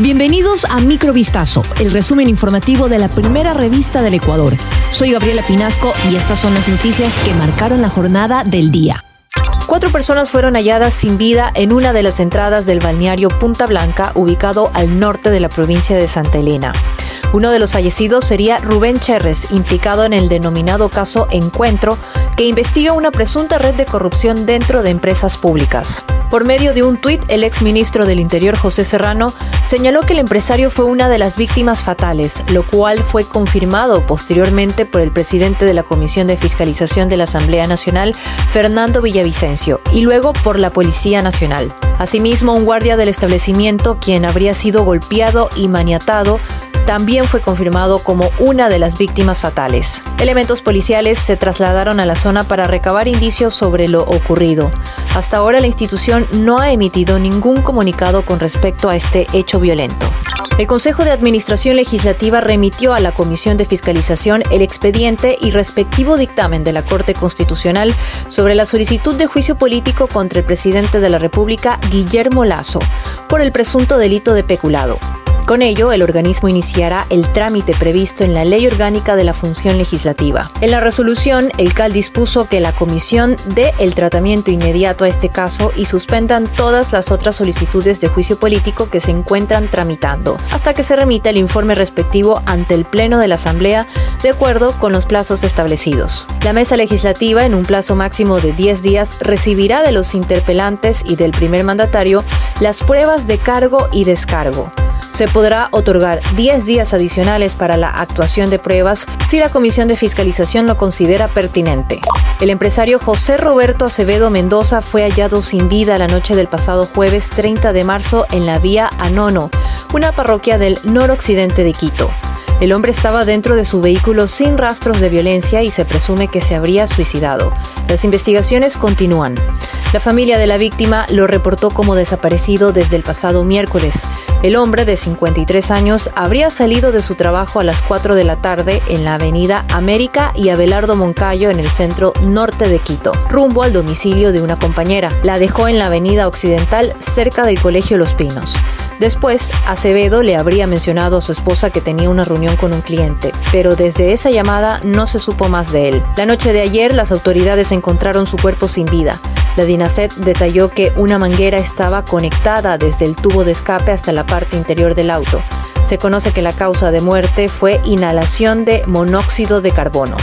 Bienvenidos a Microvistazo, el resumen informativo de la primera revista del Ecuador. Soy Gabriela Pinasco y estas son las noticias que marcaron la jornada del día. Cuatro personas fueron halladas sin vida en una de las entradas del balneario Punta Blanca, ubicado al norte de la provincia de Santa Elena. Uno de los fallecidos sería Rubén Cherres, implicado en el denominado caso Encuentro, que investiga una presunta red de corrupción dentro de empresas públicas. Por medio de un tuit, el ex ministro del Interior José Serrano señaló que el empresario fue una de las víctimas fatales, lo cual fue confirmado posteriormente por el presidente de la Comisión de Fiscalización de la Asamblea Nacional, Fernando Villavicencio, y luego por la Policía Nacional. Asimismo, un guardia del establecimiento, quien habría sido golpeado y maniatado, también fue confirmado como una de las víctimas fatales. Elementos policiales se trasladaron a la zona para recabar indicios sobre lo ocurrido. Hasta ahora la institución no ha emitido ningún comunicado con respecto a este hecho violento. El Consejo de Administración Legislativa remitió a la Comisión de Fiscalización el expediente y respectivo dictamen de la Corte Constitucional sobre la solicitud de juicio político contra el presidente de la República, Guillermo Lazo, por el presunto delito de peculado. Con ello, el organismo iniciará el trámite previsto en la Ley Orgánica de la Función Legislativa. En la resolución, el CAL dispuso que la comisión dé el tratamiento inmediato a este caso y suspendan todas las otras solicitudes de juicio político que se encuentran tramitando, hasta que se remita el informe respectivo ante el Pleno de la Asamblea de acuerdo con los plazos establecidos. La mesa legislativa, en un plazo máximo de 10 días, recibirá de los interpelantes y del primer mandatario las pruebas de cargo y descargo se podrá otorgar 10 días adicionales para la actuación de pruebas si la Comisión de Fiscalización lo considera pertinente. El empresario José Roberto Acevedo Mendoza fue hallado sin vida la noche del pasado jueves 30 de marzo en la vía Anono, una parroquia del noroccidente de Quito. El hombre estaba dentro de su vehículo sin rastros de violencia y se presume que se habría suicidado. Las investigaciones continúan. La familia de la víctima lo reportó como desaparecido desde el pasado miércoles. El hombre de 53 años habría salido de su trabajo a las 4 de la tarde en la avenida América y Abelardo Moncayo en el centro norte de Quito, rumbo al domicilio de una compañera. La dejó en la avenida Occidental cerca del Colegio Los Pinos. Después, Acevedo le habría mencionado a su esposa que tenía una reunión con un cliente, pero desde esa llamada no se supo más de él. La noche de ayer, las autoridades encontraron su cuerpo sin vida. La DINASET detalló que una manguera estaba conectada desde el tubo de escape hasta la parte interior del auto. Se conoce que la causa de muerte fue inhalación de monóxido de carbono.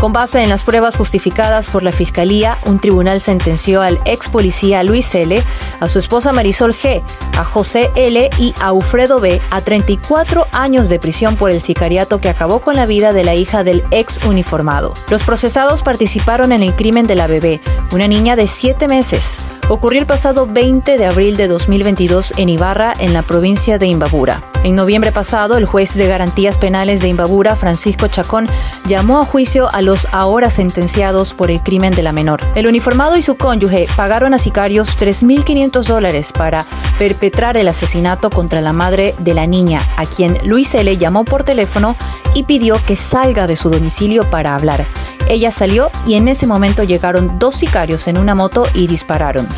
Con base en las pruebas justificadas por la Fiscalía, un tribunal sentenció al ex policía Luis L., a su esposa Marisol G., a José L. y a Alfredo B. a 34 años de prisión por el sicariato que acabó con la vida de la hija del ex uniformado. Los procesados participaron en el crimen de la bebé, una niña de 7 meses ocurrió el pasado 20 de abril de 2022 en Ibarra, en la provincia de Imbabura. En noviembre pasado, el juez de garantías penales de Imbabura, Francisco Chacón, llamó a juicio a los ahora sentenciados por el crimen de la menor. El uniformado y su cónyuge pagaron a sicarios 3.500 dólares para perpetrar el asesinato contra la madre de la niña, a quien Luis L. llamó por teléfono y pidió que salga de su domicilio para hablar. Ella salió y en ese momento llegaron dos sicarios en una moto y dispararon.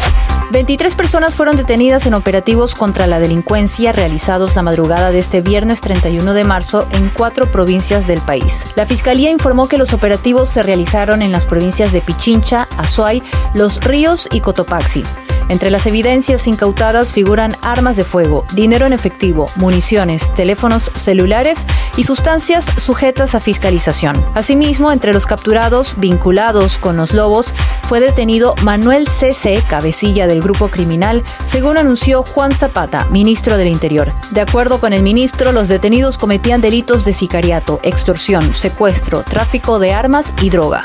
23 personas fueron detenidas en operativos contra la delincuencia realizados la madrugada de este viernes 31 de marzo en cuatro provincias del país. La Fiscalía informó que los operativos se realizaron en las provincias de Pichincha, Azuay, Los Ríos y Cotopaxi. Entre las evidencias incautadas figuran armas de fuego, dinero en efectivo, municiones, teléfonos celulares y sustancias sujetas a fiscalización. Asimismo, entre los capturados vinculados con los lobos fue detenido Manuel C.C., cabecilla del grupo criminal, según anunció Juan Zapata, ministro del Interior. De acuerdo con el ministro, los detenidos cometían delitos de sicariato, extorsión, secuestro, tráfico de armas y droga.